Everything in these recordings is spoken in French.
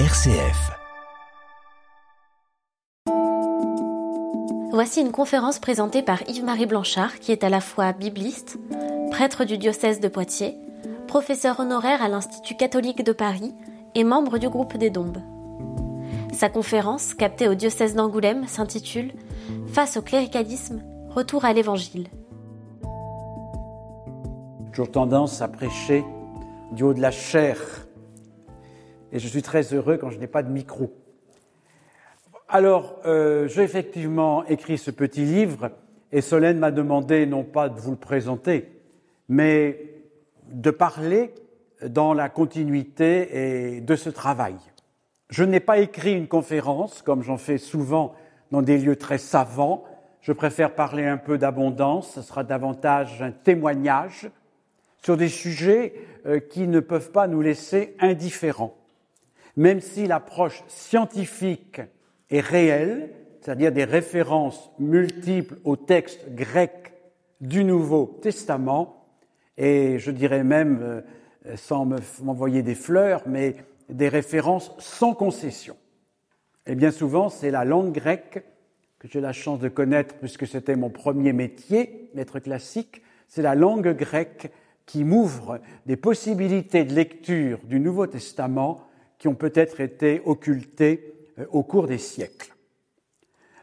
RCF. Voici une conférence présentée par Yves-Marie Blanchard, qui est à la fois bibliste, prêtre du diocèse de Poitiers, professeur honoraire à l'Institut catholique de Paris et membre du groupe des Dombes. Sa conférence, captée au diocèse d'Angoulême, s'intitule Face au cléricalisme, retour à l'Évangile. Toujours tendance à prêcher du haut de la chair. Et je suis très heureux quand je n'ai pas de micro. Alors, euh, j'ai effectivement écrit ce petit livre et Solène m'a demandé non pas de vous le présenter, mais de parler dans la continuité et de ce travail. Je n'ai pas écrit une conférence, comme j'en fais souvent dans des lieux très savants. Je préfère parler un peu d'abondance, ce sera davantage un témoignage sur des sujets euh, qui ne peuvent pas nous laisser indifférents. Même si l'approche scientifique est réelle, c'est-à-dire des références multiples aux textes grecs du Nouveau Testament, et je dirais même, euh, sans m'envoyer des fleurs, mais des références sans concession. Et bien souvent, c'est la langue grecque que j'ai la chance de connaître puisque c'était mon premier métier, maître classique, c'est la langue grecque qui m'ouvre des possibilités de lecture du Nouveau Testament qui ont peut-être été occultées euh, au cours des siècles.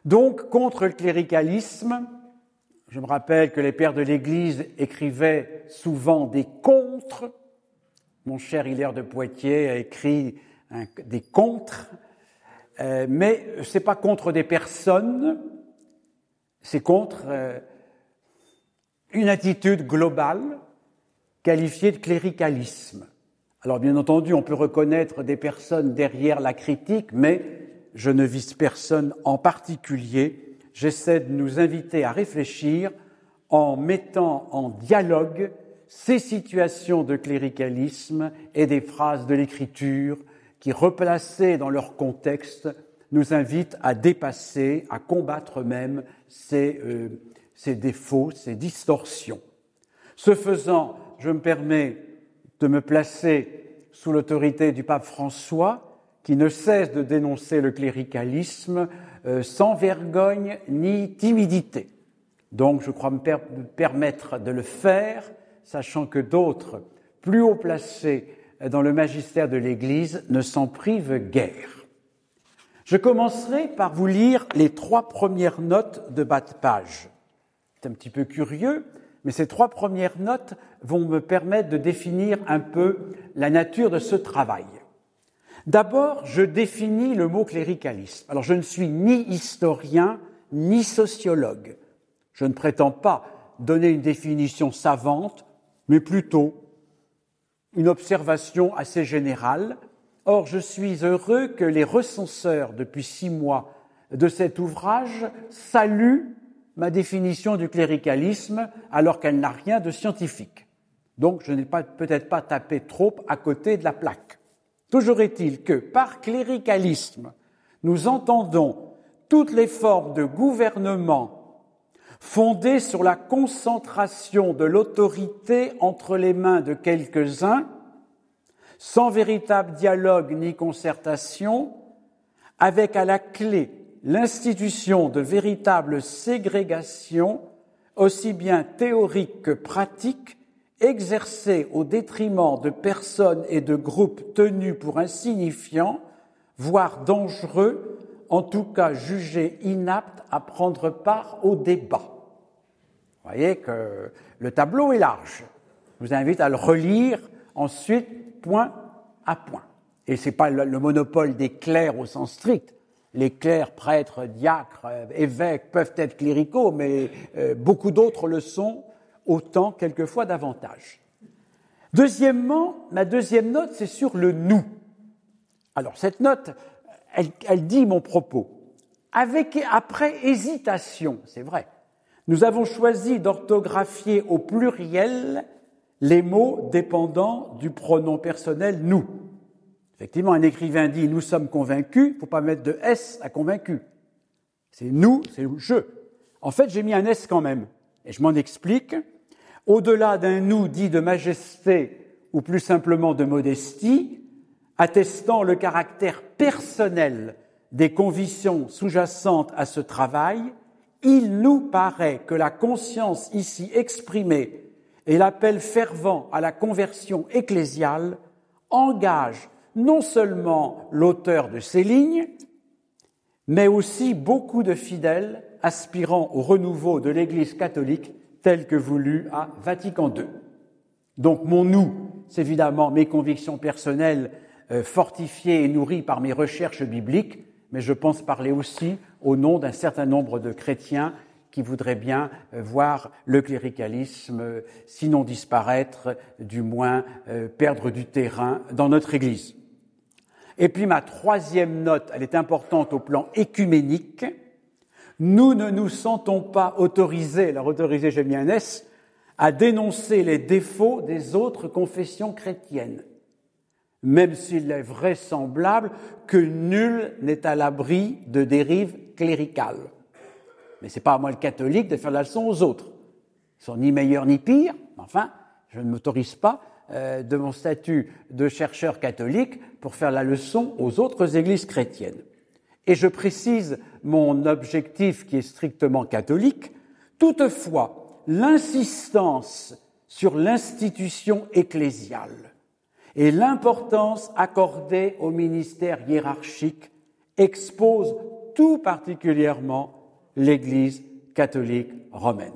Donc, contre le cléricalisme, je me rappelle que les pères de l'Église écrivaient souvent des contre. Mon cher Hilaire de Poitiers a écrit des contre, euh, mais ce n'est pas contre des personnes, c'est contre euh, une attitude globale qualifié de cléricalisme. Alors bien entendu, on peut reconnaître des personnes derrière la critique, mais je ne vise personne en particulier. J'essaie de nous inviter à réfléchir en mettant en dialogue ces situations de cléricalisme et des phrases de l'écriture qui, replacées dans leur contexte, nous invitent à dépasser, à combattre même ces, euh, ces défauts, ces distorsions. Ce faisant, je me permets de me placer sous l'autorité du pape François, qui ne cesse de dénoncer le cléricalisme euh, sans vergogne ni timidité. Donc je crois me, permettre de le faire, sachant que d'autres, plus haut placés dans le magistère de l'Église, ne s'en privent guère. Je commencerai par vous lire les trois premières notes de bas de page. C'est un petit peu curieux, mais ces trois premières notes vont me permettre de définir un peu la nature de ce travail. D'abord, je définis le mot cléricalisme. Alors, je ne suis ni historien ni sociologue. Je ne prétends pas donner une définition savante, mais plutôt une observation assez générale. Or, je suis heureux que les recenseurs, depuis six mois, de cet ouvrage saluent ma définition du cléricalisme alors qu'elle n'a rien de scientifique. Donc je n'ai peut-être pas tapé trop à côté de la plaque. Toujours est-il que par cléricalisme, nous entendons toutes les formes de gouvernement fondées sur la concentration de l'autorité entre les mains de quelques-uns, sans véritable dialogue ni concertation, avec à la clé l'institution de véritables ségrégations, aussi bien théoriques que pratiques, exercées au détriment de personnes et de groupes tenus pour insignifiants, voire dangereux, en tout cas jugés inaptes à prendre part au débat. Vous voyez que le tableau est large. Je vous invite à le relire ensuite point à point. Et ce n'est pas le monopole des clercs au sens strict, les clercs, prêtres, diacres, évêques peuvent être cléricaux, mais euh, beaucoup d'autres le sont, autant, quelquefois davantage. Deuxièmement, ma deuxième note, c'est sur le nous. Alors, cette note, elle, dit mon propos. Avec, après hésitation, c'est vrai, nous avons choisi d'orthographier au pluriel les mots dépendant du pronom personnel nous. Effectivement, un écrivain dit nous sommes convaincus, il ne faut pas mettre de S à convaincu. C'est nous, c'est je. En fait, j'ai mis un S quand même. Et je m'en explique. Au-delà d'un nous dit de majesté ou plus simplement de modestie, attestant le caractère personnel des convictions sous-jacentes à ce travail, il nous paraît que la conscience ici exprimée et l'appel fervent à la conversion ecclésiale engagent non seulement l'auteur de ces lignes, mais aussi beaucoup de fidèles aspirant au renouveau de l'Église catholique tel que voulu à Vatican II. Donc mon nous, c'est évidemment mes convictions personnelles euh, fortifiées et nourries par mes recherches bibliques, mais je pense parler aussi au nom d'un certain nombre de chrétiens qui voudraient bien euh, voir le cléricalisme, sinon disparaître, du moins euh, perdre du terrain dans notre Église. Et puis ma troisième note, elle est importante au plan écuménique. Nous ne nous sentons pas autorisés, alors autorisés j'ai mis un S, à dénoncer les défauts des autres confessions chrétiennes même s'il est vraisemblable que nul n'est à l'abri de dérives cléricales. Mais ce n'est pas à moi le catholique de faire la leçon aux autres. Ils sont ni meilleurs ni pires, enfin, je ne m'autorise pas euh, de mon statut de chercheur catholique pour faire la leçon aux autres églises chrétiennes. Et je précise mon objectif qui est strictement catholique. Toutefois, l'insistance sur l'institution ecclésiale et l'importance accordée au ministère hiérarchique expose tout particulièrement l'Église catholique romaine.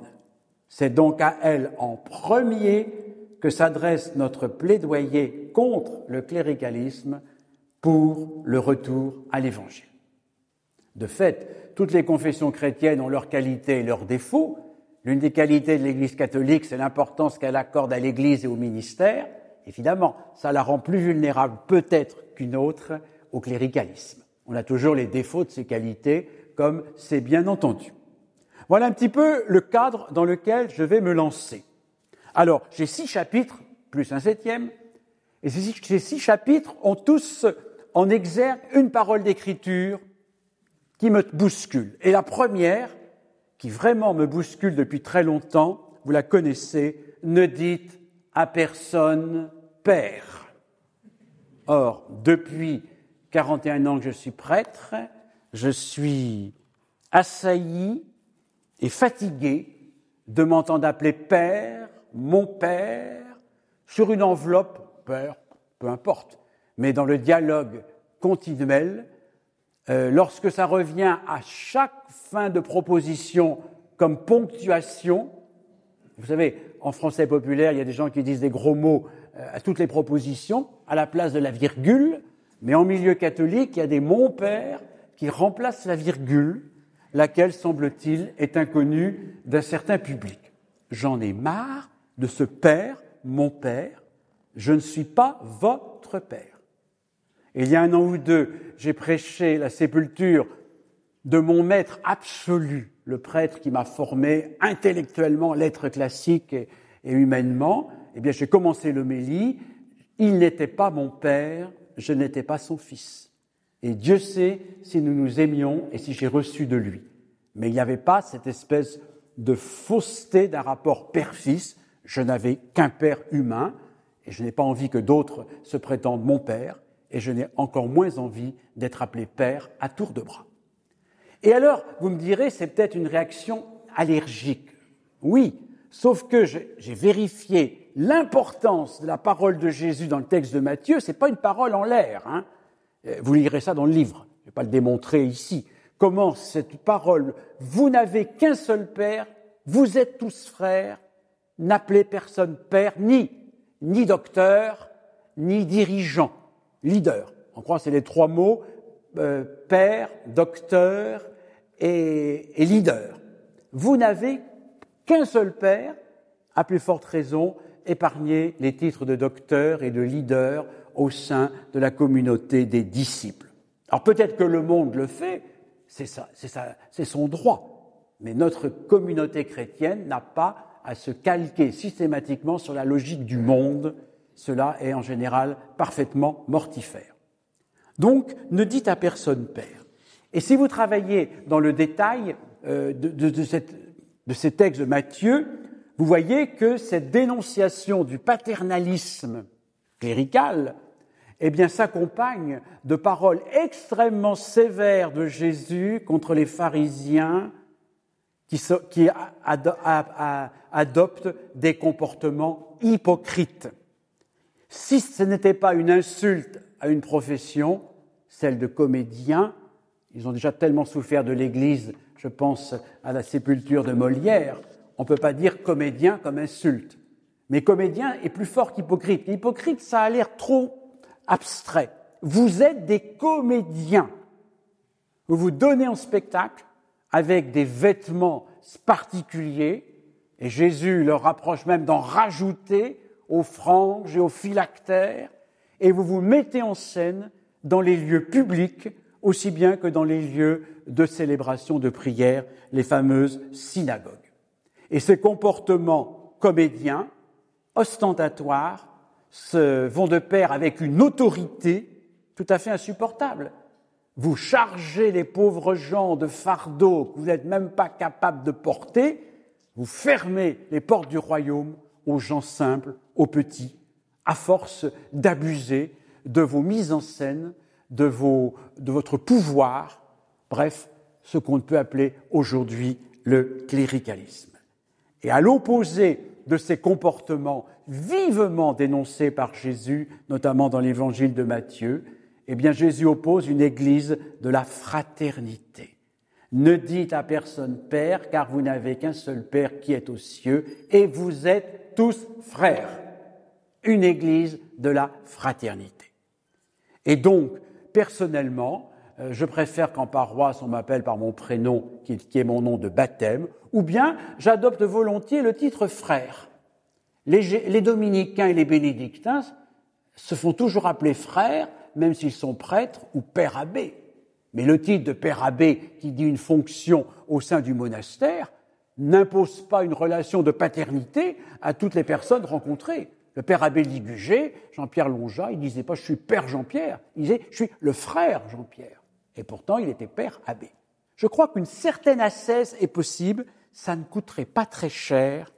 C'est donc à elle en premier que s'adresse notre plaidoyer contre le cléricalisme pour le retour à l'Évangile. De fait, toutes les confessions chrétiennes ont leurs qualités et leurs défauts. L'une des qualités de l'Église catholique, c'est l'importance qu'elle accorde à l'Église et au ministère. Évidemment, ça la rend plus vulnérable peut-être qu'une autre au cléricalisme. On a toujours les défauts de ces qualités, comme c'est bien entendu. Voilà un petit peu le cadre dans lequel je vais me lancer. Alors, j'ai six chapitres, plus un septième, et ces six chapitres ont tous en exergue une parole d'écriture qui me bouscule. Et la première, qui vraiment me bouscule depuis très longtemps, vous la connaissez, ne dites à personne Père. Or, depuis 41 ans que je suis prêtre, je suis assailli et fatigué de m'entendre appeler Père, mon Père, sur une enveloppe, Père, peu importe, mais dans le dialogue continuel, euh, lorsque ça revient à chaque fin de proposition comme ponctuation, vous savez, en français populaire, il y a des gens qui disent des gros mots euh, à toutes les propositions à la place de la virgule, mais en milieu catholique, il y a des mon père qui remplacent la virgule, laquelle, semble-t-il, est inconnue d'un certain public. J'en ai marre de ce père, mon père, je ne suis pas votre père. il y a un an ou deux, j'ai prêché la sépulture de mon maître absolu, le prêtre qui m'a formé intellectuellement, lettres classiques et, et humainement, eh bien, j'ai commencé l'homélie. Il n'était pas mon père, je n'étais pas son fils. Et Dieu sait si nous nous aimions et si j'ai reçu de lui. Mais il n'y avait pas cette espèce de fausseté d'un rapport père-fils. Je n'avais qu'un père humain et je n'ai pas envie que d'autres se prétendent mon père et je n'ai encore moins envie d'être appelé père à tour de bras. Et alors, vous me direz, c'est peut-être une réaction allergique. Oui, sauf que j'ai vérifié l'importance de la parole de Jésus dans le texte de Matthieu, c'est pas une parole en l'air. Hein. Euh, vous lirez ça dans le livre. Je ne vais pas le démontrer ici. Comment cette parole, vous n'avez qu'un seul Père, vous êtes tous frères, n'appelez personne Père, ni, ni docteur, ni dirigeant, leader. On croit c'est les trois mots, euh, Père, docteur et, et leader. Vous n'avez qu'un seul Père, à plus forte raison, épargner les titres de docteur et de leader au sein de la communauté des disciples. Alors peut-être que le monde le fait, c'est ça, c'est ça, c'est son droit. Mais notre communauté chrétienne n'a pas à se calquer systématiquement sur la logique du monde. Cela est en général parfaitement mortifère. Donc, ne dites à personne Père. Et si vous travaillez dans le détail euh, de, de, ces textes de Matthieu, vous voyez que cette dénonciation du paternalisme clérical eh bien, s'accompagne de paroles extrêmement sévères de Jésus contre les pharisiens qui, adoptent des comportements hypocrites. Si ce n'était pas une insulte à une profession, celle de comédien, ils ont déjà tellement souffert de l'Église, je pense à la sépulture de Molière, on ne peut pas dire comédien comme insulte. Mais comédien est plus fort qu'hypocrite. Hypocrite, ça a l'air trop abstrait. Vous êtes des comédiens. Vous vous donnez en spectacle avec des vêtements particuliers, et Jésus leur rapproche même d'en rajouter aux franges et aux phylactères, et vous vous mettez en scène dans les lieux publics aussi bien que dans les lieux de célébration de prière, les fameuses synagogues. Et ces comportements comédiens, ostentatoires, vont de pair avec une autorité tout à fait insupportable. Vous chargez les pauvres gens de fardeaux que vous n'êtes même pas capable de porter, vous fermez les portes du royaume aux gens simples, aux petits, à force d'abuser de vos mises en scène, de, votre pouvoir, bref, ce qu'on peut appeler aujourd'hui le cléricalisme. Et à l'opposé de ces comportements vivement dénoncés par Jésus, notamment dans l'évangile de Matthieu, eh bien Jésus oppose une église de la fraternité. Ne dites à personne Père, car vous n'avez qu'un seul Père qui est aux cieux, et vous êtes tous frères. Une église de la fraternité. Et donc, personnellement, euh, je préfère qu'en paroisse on m'appelle par mon prénom, qui est mon nom de baptême, ou bien j'adopte volontiers le titre frère. Les, dominicains et les bénédictins se font toujours appeler frères, même s'ils sont prêtres ou père abbé. Mais le titre de père abbé, qui dit une fonction au sein du monastère, n'impose pas une relation de paternité à toutes les personnes rencontrées. Le père abbé Ligugé, Jean-Pierre Lonja, il disait pas je suis père Jean-Pierre, il disait je suis le frère Jean-Pierre. Et pourtant, il était père abbé. Je crois qu'une certaine ascèse est possible, ça ne coûterait pas très cher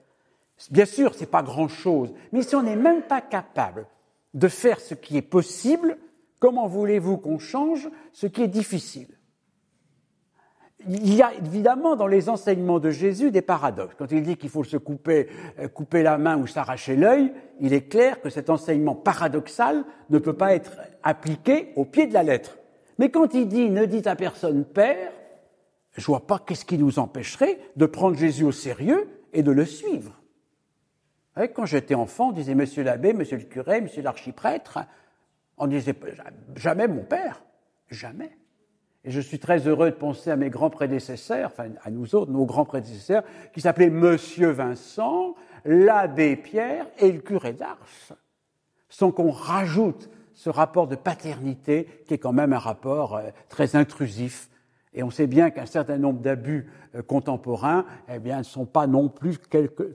Bien sûr, ce n'est pas grand-chose, mais si on n'est même pas capable de faire ce qui est possible, comment voulez-vous qu'on change ce qui est difficile? Il y a évidemment dans les enseignements de Jésus des paradoxes. Quand il dit qu'il faut se couper, euh, couper la main ou s'arracher l'œil, il est clair que cet enseignement paradoxal ne peut pas être appliqué au pied de la lettre. Mais quand il dit ne dites à personne Père, je vois pas qu'est-ce qui nous empêcherait de prendre Jésus au sérieux et de le suivre. Quand j'étais enfant, on disait Monsieur l'abbé, Monsieur le curé, Monsieur l'archiprêtre. On disait jamais mon père, jamais. Et je suis très heureux de penser à mes grands prédécesseurs, enfin à nous autres, nos grands prédécesseurs, qui s'appelaient Monsieur Vincent, l'abbé Pierre et le curé d'Ars. Sans qu'on rajoute ce rapport de paternité qui est quand même un rapport euh, très intrusif. Et on sait bien qu'un certain nombre d'abus euh, contemporains, eh bien, ne sont pas non plus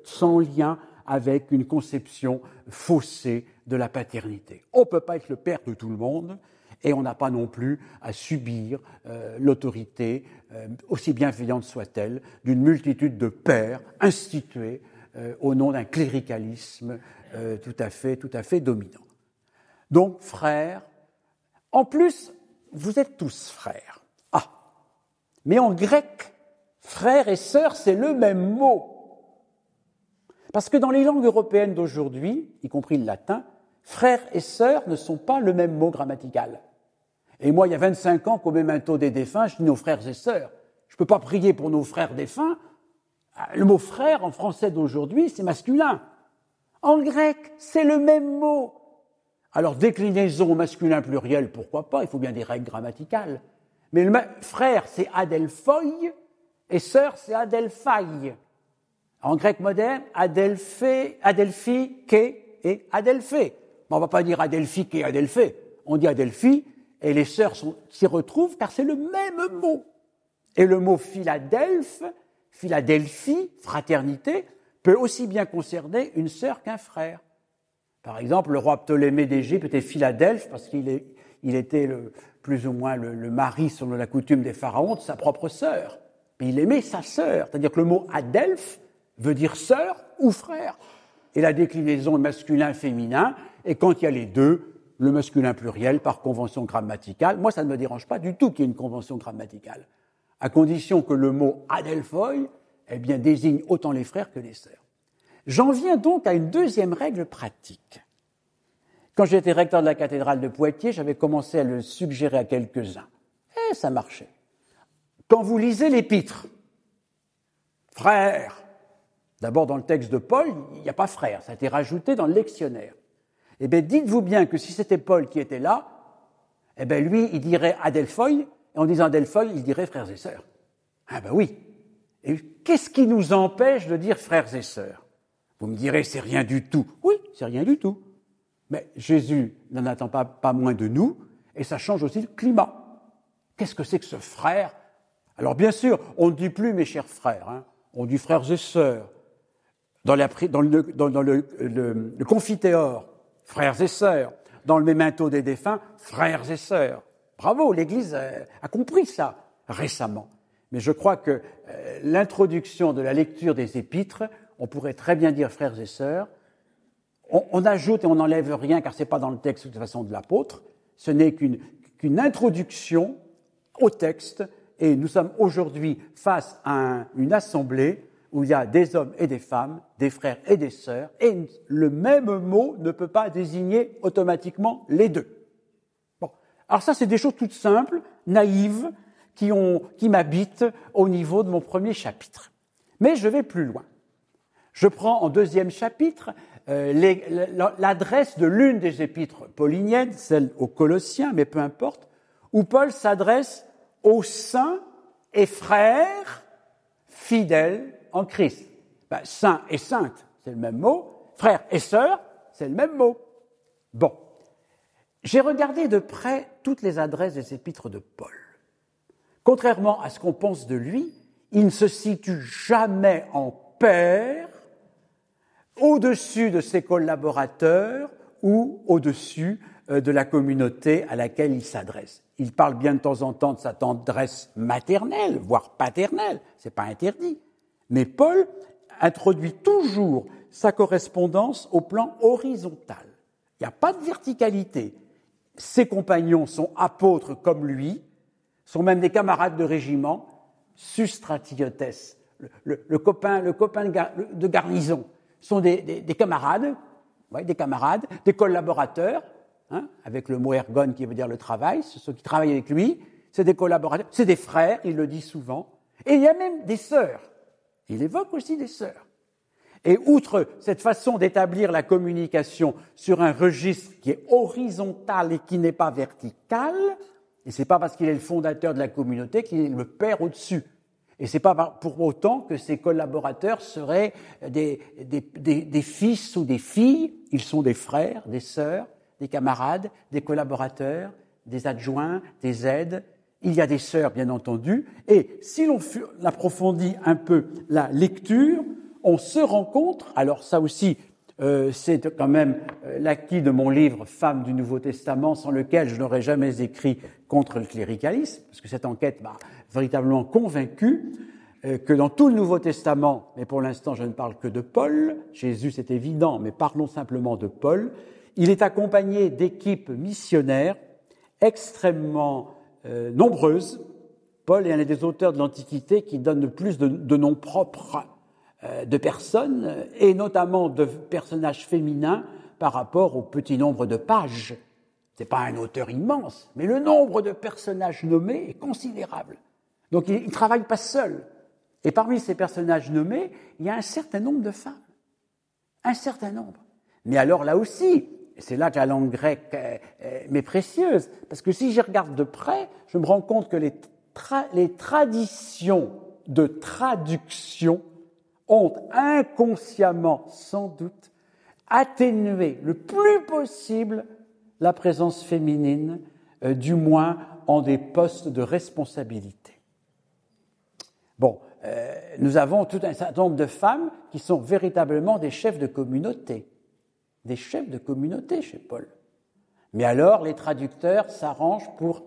sans lien avec une conception faussée de la paternité. On ne peut pas être le père de tout le monde et on n'a pas non plus à subir euh, l'autorité, euh, aussi bienveillante soit-elle, d'une multitude de pères institués euh, au nom d'un cléricalisme tout à fait, tout à fait dominant. Donc, frères, en plus, vous êtes tous frères. Ah, mais en grec, frères et sœurs, c'est le même mot. Parce que dans les langues européennes d'aujourd'hui, y compris le latin, frère et sœur ne sont pas le même mot grammatical. Et moi, il y a 25 ans, qu'au memento des défunts, je dis nos frères et sœurs. Je ne peux pas prier pour nos frères défunts. Le mot frère en français d'aujourd'hui, c'est masculin. En grec, c'est le même mot. Alors, déclinaison masculin pluriel, pourquoi pas? Il faut bien des règles grammaticales. Mais le frère, c'est adelphoi, et sœur, c'est adelphai. En grec moderne, Adelphi, Adelphi, et Adelphé. on ne va pas dire Adelphi, et Adelphé. On dit Adelphi, et les sœurs s'y retrouvent car c'est le même mot. Et le mot Philadelphe, Philadelphie, fraternité, peut aussi bien concerner une sœur qu'un frère. Par exemple, le roi Ptolémée d'Égypte était Philadelphe parce qu'il il était le, plus ou moins le, le, mari, selon la coutume des pharaons, de sa propre sœur. Mais il aimait sa sœur. C'est-à-dire que le mot Adelphe veut dire sœur ou frère. Et la déclinaison masculin-féminin, et quand il y a les deux, le masculin pluriel par convention grammaticale. Moi, ça ne me dérange pas du tout qu'il y ait une convention grammaticale, à condition que le mot adelphoi eh bien, désigne autant les frères que les sœurs. J'en viens donc à une deuxième règle pratique. Quand j'étais recteur de la cathédrale de Poitiers, j'avais commencé à le suggérer à quelques-uns. Et ça marchait. Quand vous lisez l'épître, frère, d'abord dans le texte de Paul, il n'y a pas frère, ça a été rajouté dans le lectionnaire. Eh bien, dites-vous bien que si c'était Paul qui était là, eh bien, lui, il dirait Adelphoi, et en disant Adelphoi, il dirait frères et sœurs. Ah ben oui. Et qu'est-ce qui nous empêche de dire frères et sœurs? Vous me direz, c'est rien du tout. Oui, c'est rien du tout. Mais Jésus n'en attend pas, pas moins de nous, et ça change aussi le climat. Qu'est-ce que c'est que ce frère? Alors bien sûr, on ne dit plus mes chers frères, hein. on dit frères et sœurs. Dans, le, dans le, le confiteor, frères et sœurs. Dans le mémento des défunts, frères et sœurs. Bravo, l'Église a compris ça récemment. Mais je crois que euh, l'introduction de la lecture des épîtres, on pourrait très bien dire frères et sœurs. On, ajoute et on n'enlève rien car ce n'est pas dans le texte de toute façon de l'apôtre. Ce n'est qu'une introduction au texte et nous sommes aujourd'hui face à une assemblée où il y a des hommes et des femmes, des frères et des sœurs, et le même mot ne peut pas désigner automatiquement les deux. Bon. Alors ça, c'est des choses toutes simples, naïves, qui, ont, qui m'habitent au niveau de mon premier chapitre. Mais je vais plus loin. Je prends en deuxième chapitre euh, l'adresse de l'une des épîtres pauliniennes, celle aux Colossiens, mais peu importe, où Paul s'adresse aux saints et frères fidèles en Christ. Ben, saint et sainte, c'est le même mot. Frère et sœur, c'est le même mot. Bon. J'ai regardé de près toutes les adresses des épîtres de Paul. Contrairement à ce qu'on pense de lui, il ne se situe jamais en père au-dessus de ses collaborateurs ou au-dessus euh, de la communauté à laquelle il s'adresse. Il parle bien de temps en temps de sa tendresse maternelle, voire paternelle, c'est pas interdit. Mais Paul introduit toujours sa correspondance au plan horizontal. Il n'y a pas de verticalité. Ses compagnons sont apôtres comme lui, sont même des camarades de régiment, sustratiotes, le, copain de, garnison, sont des, camarades, des camarades, des collaborateurs, hein, avec le mot ergon qui veut dire le travail, ceux qui travaillent avec lui, c'est des collaborateurs, c'est des frères, il le dit souvent, et il y a même des sœurs. Il évoque aussi des sœurs. Et outre cette façon d'établir la communication sur un registre qui est horizontal et qui n'est pas vertical, et c'est pas parce qu'il est le fondateur de la communauté qu'il est le père au-dessus. Et c'est pas pour autant que ses collaborateurs seraient des, des, fils ou des filles. Ils sont des frères, des sœurs, des camarades, des collaborateurs, des adjoints, des aides, il y a des sœurs, bien entendu, et si l'on approfondit un peu la lecture, on se rencontre, alors ça aussi, euh, c'est quand même euh, l'acquis de mon livre Femmes du Nouveau Testament, sans lequel je n'aurais jamais écrit contre le cléricalisme, parce que cette enquête m'a véritablement convaincu euh, que dans tout le Nouveau Testament, mais pour l'instant je ne parle que de Paul, Jésus c'est évident, mais parlons simplement de Paul, il est accompagné d'équipes missionnaires extrêmement euh, nombreuses. Paul est un des auteurs de l'Antiquité qui donne le plus de, noms propres euh, de personnes, et notamment de personnages féminins par rapport au petit nombre de pages. Ce n'est pas un auteur immense, mais le nombre de personnages nommés est considérable. Donc il ne travaille pas seul. Et parmi ces personnages nommés, il y a un certain nombre de femmes. Un certain nombre. Mais alors là aussi, c'est là que la langue grecque m'est précieuse, parce que si j'y regarde de près, je me rends compte que les, traditions de traduction ont inconsciemment, sans doute, atténué le plus possible la présence féminine, euh, du moins en des postes de responsabilité. Bon, euh, nous avons tout un certain nombre de femmes qui sont véritablement des chefs de communauté des chefs de communauté chez Paul. Mais alors, les traducteurs s'arrangent pour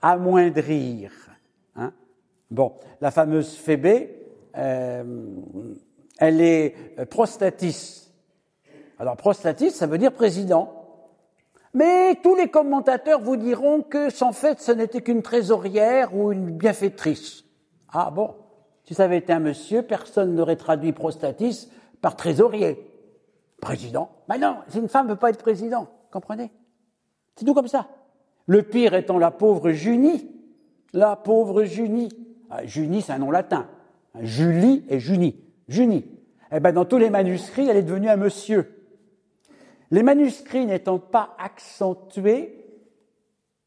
amoindrir. Hein. Bon, la fameuse Phébé, euh, elle est prostatis. Alors, prostatis, ça veut dire président. Mais tous les commentateurs vous diront que, sans fait, ce n'était qu'une trésorière ou une bienfaitrice. Ah bon? Si ça avait été un monsieur, personne n'aurait traduit prostatis par trésorier. Président Mais non, une femme ne veut pas être président, comprenez? C'est tout comme ça. Le pire étant la pauvre Junie. La pauvre Junie. Ah, Junie, c'est un nom latin. Julie et Junie. Junie. Eh ben, dans tous les manuscrits, elle est devenue un monsieur. Les manuscrits n'étant pas accentués,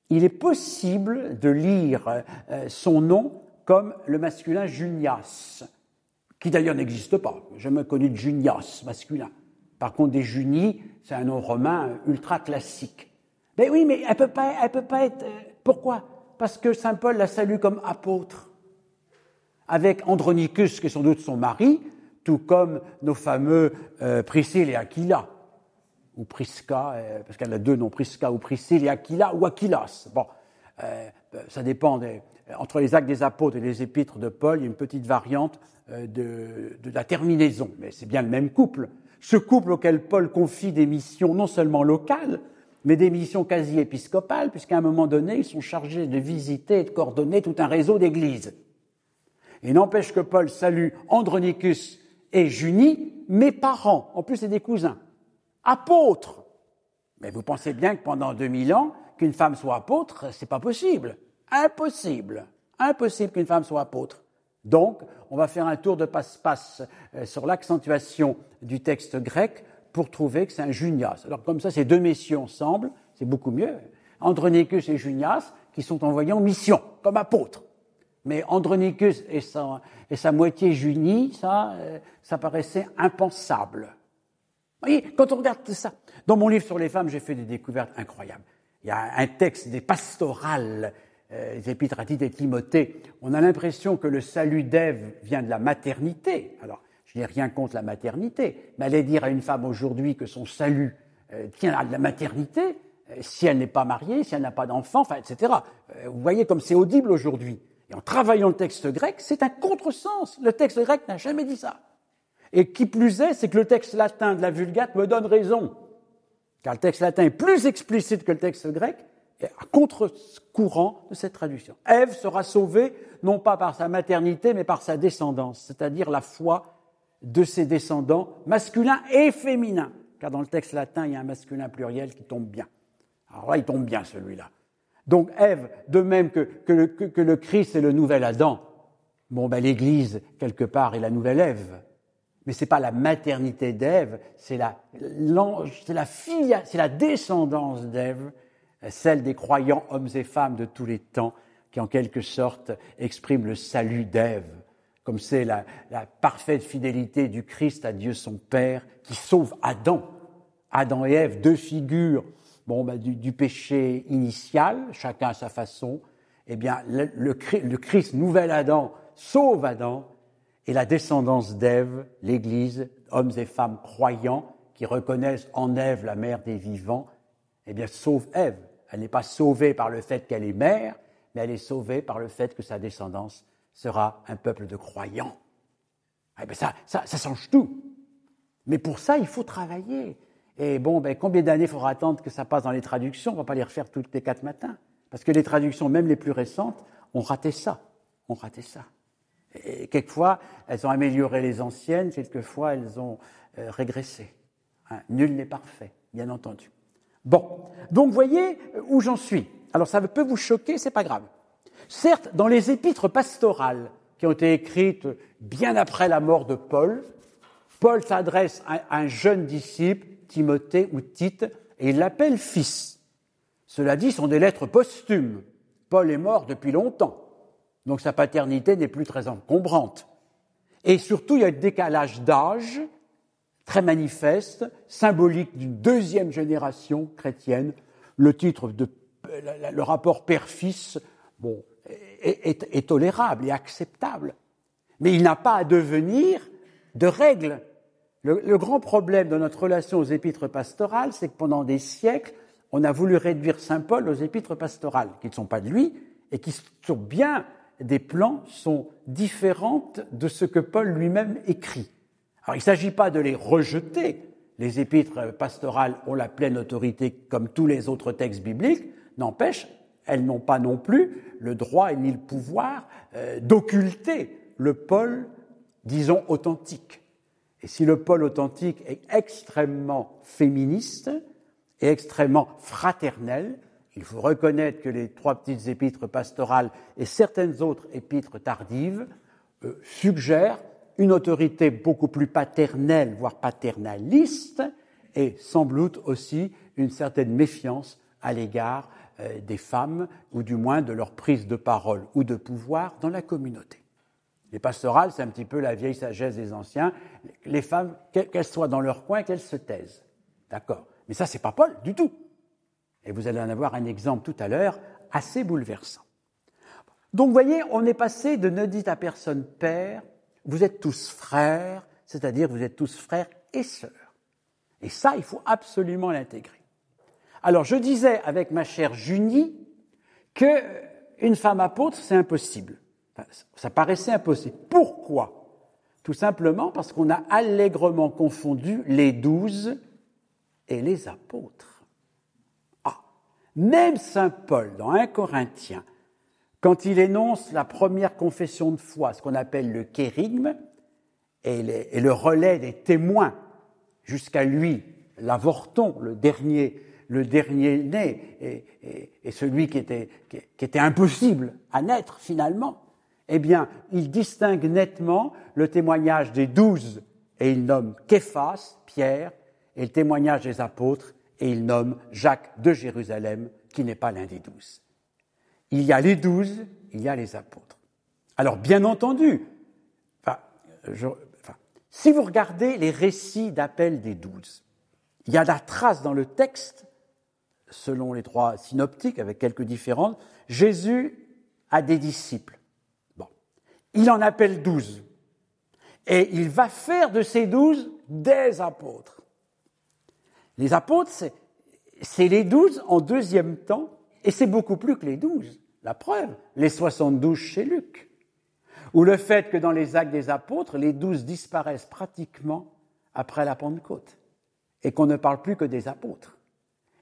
il est possible de lire euh, son nom comme le masculin Junias, qui d'ailleurs n'existe pas. Jamais connu de Junias masculin. Par contre, des Junies, c'est un nom romain ultra classique. Ben oui, mais elle peut pas, elle peut pas être. Euh, pourquoi? Parce que saint Paul la salue comme apôtre, avec Andronicus, qui est sans doute son mari, tout comme nos fameux euh, Priscille et Aquila ou Prisca, euh, parce qu'elle a deux noms, Prisca ou Priscille, et Aquila ou Aquilas. Bon, euh, ça dépend. entre les actes des apôtres et les épîtres de Paul, il y a une petite variante euh, de la terminaison, mais c'est bien le même couple. Ce couple auquel Paul confie des missions non seulement locales, mais des missions quasi épiscopales, puisqu'à un moment donné, ils sont chargés de visiter et de coordonner tout un réseau d'églises. Et n'empêche que Paul salue Andronicus et Junie, mes parents, en plus c'est des cousins apôtre. Mais vous pensez bien que pendant 2000 ans, qu'une femme soit apôtre, c'est pas possible. Impossible. Impossible qu'une femme soit apôtre. Donc, on va faire un tour de passe-passe euh, sur l'accentuation du texte grec pour trouver que c'est un Junias. Alors, comme ça, ces deux messieurs ensemble, c'est beaucoup mieux. Andronicus et Junias, qui sont envoyés en mission, comme apôtres. Mais Andronicus et sa, moitié Junie, ça, euh, ça paraissait impensable voyez, quand on regarde ça, dans mon livre sur les femmes, j'ai fait des découvertes incroyables. Il y a un texte des pastorales, les épîtres à et Timothée. On a l'impression que le salut d'Ève vient de la maternité. Alors, je n'ai rien contre la maternité, mais aller dire à une femme aujourd'hui que son salut euh, tient à la maternité, euh, si elle n'est pas mariée, si elle n'a pas d'enfant, enfin, etc. Euh, vous voyez comme c'est audible aujourd'hui. Et en travaillant le texte grec, c'est un contresens. Le texte grec n'a jamais dit ça. Et qui plus est, c'est que le texte latin de la Vulgate me donne raison. Car le texte latin est plus explicite que le texte grec, contre-courant de cette traduction. Ève sera sauvée non pas par sa maternité, mais par sa descendance, c'est-à-dire la foi de ses descendants, masculins et féminins. Car dans le texte latin, il y a un masculin pluriel qui tombe bien. Alors là, il tombe bien celui-là. Donc Ève, de même que, le, Christ est le nouvel Adam, bon, ben, l'Église, quelque part, est la nouvelle Ève. Mais ce n'est pas la maternité d'Ève, c'est la, la fille, c'est la descendance d'Ève, celle des croyants hommes et femmes de tous les temps, qui en quelque sorte exprime le salut d'Ève, comme c'est la, parfaite fidélité du Christ à Dieu son Père, qui sauve Adam. Adam et Ève, deux figures bon, bah, du, péché initial, chacun à sa façon. Eh bien, le, le Christ, nouvel Adam, sauve Adam, et la descendance d'Ève, l'Église, hommes et femmes croyants qui reconnaissent en Ève la mère des vivants, eh bien, sauve Ève. Elle n'est pas sauvée par le fait qu'elle est mère, mais elle est sauvée par le fait que sa descendance sera un peuple de croyants. Eh bien, ça, ça, change tout. Mais pour ça, il faut travailler. Et bon, ben, combien d'années faudra attendre que ça passe dans les traductions? On ne va pas les refaire toutes les quatre matins. Parce que les traductions, même les plus récentes, ont raté ça. Ont raté ça. Quelquefois, elles ont amélioré les anciennes, quelquefois, elles ont euh, régressé. Hein, nul n'est parfait, bien entendu. Bon, donc voyez où j'en suis. Alors ça peut vous choquer, c'est pas grave. Certes, dans les épîtres pastorales qui ont été écrites bien après la mort de Paul, Paul s'adresse à un jeune disciple, Timothée ou Tite, et il l'appelle fils. Cela dit, ce sont des lettres posthumes. Paul est mort depuis longtemps. Donc sa paternité n'est plus très encombrante. Et surtout, il y a un décalage d'âge très manifeste, symbolique d'une deuxième génération chrétienne. Le titre de le rapport père-fils, bon, est, tolérable et acceptable. Mais il n'a pas à devenir de règle. Le, grand problème de notre relation aux épîtres pastorales, c'est que pendant des siècles, on a voulu réduire Saint Paul aux épîtres pastorales, qui ne sont pas de lui et qui sont bien des plans sont différentes de ce que Paul lui-même écrit. Il ne s'agit pas de les rejeter, les épîtres pastorales ont la pleine autorité comme tous les autres textes bibliques, n'empêche, elles n'ont pas non plus le droit ni le pouvoir euh, d'occulter le pôle, disons, authentique. Et si le pôle authentique est extrêmement féministe et extrêmement fraternel, il faut reconnaître que les trois petites épîtres pastorales et certaines autres épîtres tardives euh, suggèrent une autorité beaucoup plus paternelle, voire paternaliste, et sans doute aussi une certaine méfiance à l'égard euh, des femmes, ou du moins de leur prise de parole ou de pouvoir dans la communauté. Les pastorales, c'est un petit peu la vieille sagesse des anciens. Les femmes, qu'elles soient dans leur coin, qu'elles se taisent. D'accord Mais ça, c'est pas Paul du tout. Et vous allez en avoir un exemple tout à l'heure assez bouleversant. Donc, vous voyez, on est passé de ne dites à personne père, vous êtes tous frères, c'est-à-dire vous êtes tous frères et sœurs. Et ça, il faut absolument l'intégrer. Alors, je disais avec ma chère Junie que une femme apôtre, c'est impossible. ça paraissait impossible. Pourquoi? Tout simplement parce qu'on a allègrement confondu les douze et les apôtres. Ah, même Saint Paul, dans 1 Corinthiens, quand il énonce la première confession de foi, ce qu'on appelle le kérigme, et, le relais des témoins, jusqu'à lui, l'avorton, le dernier, le dernier né, et, celui qui était, qui était impossible à naître finalement, eh bien, il distingue nettement le témoignage des douze, et il nomme Képhas, Pierre, et le témoignage des apôtres, et il nomme Jacques de Jérusalem, qui n'est pas l'un des douze. Il y a les douze, il y a les apôtres. Alors, bien entendu, si vous regardez les récits d'appel des douze, il y a la trace dans le texte, selon les trois synoptiques, avec quelques différences, Jésus a des disciples. Bon. Il en appelle douze. Et il va faire de ces douze des apôtres. Les apôtres, c'est les douze en deuxième temps et c'est beaucoup plus que les douze. La preuve, les 72 chez Luc. Ou le fait que dans les actes des apôtres, les douze disparaissent pratiquement après la Pentecôte. Et qu'on ne parle plus que des apôtres.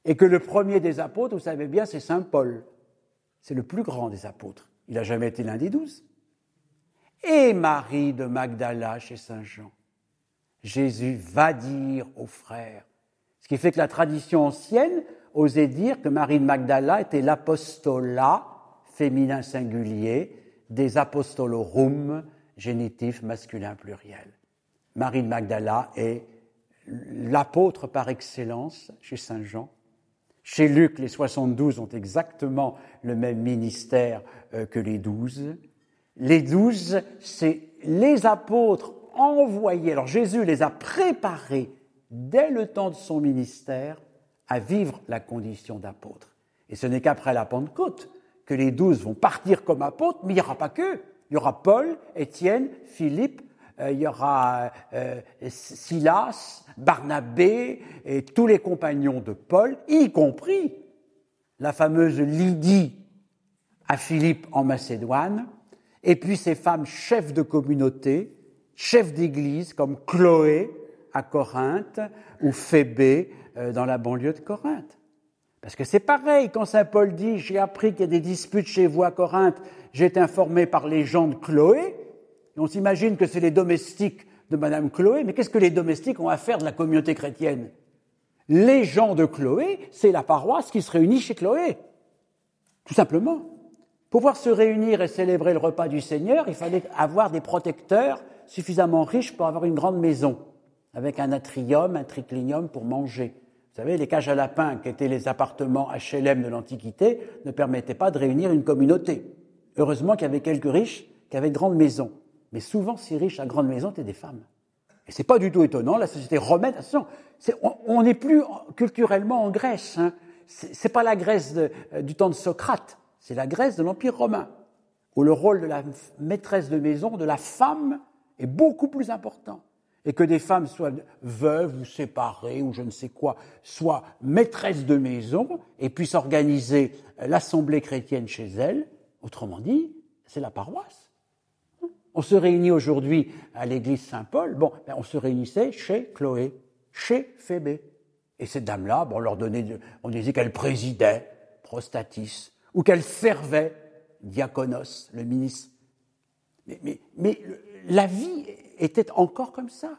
Et que le premier des apôtres, vous savez bien, c'est Saint Paul. C'est le plus grand des apôtres. Il n'a jamais été l'un des douze. Et Marie de Magdala chez Saint Jean. Jésus va dire aux frères. Ce qui fait que la tradition ancienne osait dire que Marie de Magdala était l'apostolat féminin singulier des apostolorum, génitif masculin pluriel. Marie de Magdala est l'apôtre par excellence chez Saint Jean. Chez Luc, les 72 ont exactement le même ministère euh, que les douze. Les douze, c'est les apôtres envoyés. Alors Jésus les a préparés dès le temps de son ministère à vivre la condition d'apôtre. Et ce n'est qu'après la Pentecôte que les douze vont partir comme apôtres, mais il n'y aura pas que. Il y aura Paul, Étienne, Philippe, euh, il y aura euh, Silas, Barnabé et tous les compagnons de Paul, y compris la fameuse Lydie à Philippe en Macédoine, et puis ces femmes chefs de communauté, chefs d'église comme Chloé à Corinthe ou Phébé dans la banlieue de Corinthe. Parce que c'est pareil, quand Saint Paul dit J'ai appris qu'il y a des disputes chez vous à Corinthe, j'ai été informé par les gens de Chloé, on s'imagine que c'est les domestiques de Madame Chloé, mais qu'est-ce que les domestiques ont à faire de la communauté chrétienne? Les gens de Chloé, c'est la paroisse qui se réunit chez Chloé. Tout simplement. Pour pouvoir se réunir et célébrer le repas du Seigneur, il fallait avoir des protecteurs suffisamment riches pour avoir une grande maison, avec un atrium, un triclinium pour manger. Vous savez, les cages à lapins, qui étaient les appartements HLM de l'Antiquité, ne permettaient pas de réunir une communauté. Heureusement qu'il y avait quelques riches qui avaient de grandes maisons. Mais souvent, ces riches à grandes maisons étaient des femmes. Et c'est pas du tout étonnant, la société romaine, attention, on n'est plus culturellement en Grèce. Hein. C'est pas la Grèce euh, du temps de Socrate, c'est la Grèce de l'Empire romain, où le rôle de la maîtresse de maison, de la femme, est beaucoup plus important et que des femmes soient veuves ou séparées ou je ne sais quoi, soient maîtresses de maison et puissent organiser l'assemblée chrétienne chez elles, autrement dit, c'est la paroisse. On se réunit aujourd'hui à l'église Saint-Paul, bon, ben, on se réunissait chez Chloé, chez Phébé. Et cette dame-là, bon, on leur donnait, on disait qu'elle présidait, prostatis, ou qu'elle servait, diaconos, le ministre. Mais, mais, la vie était encore comme ça.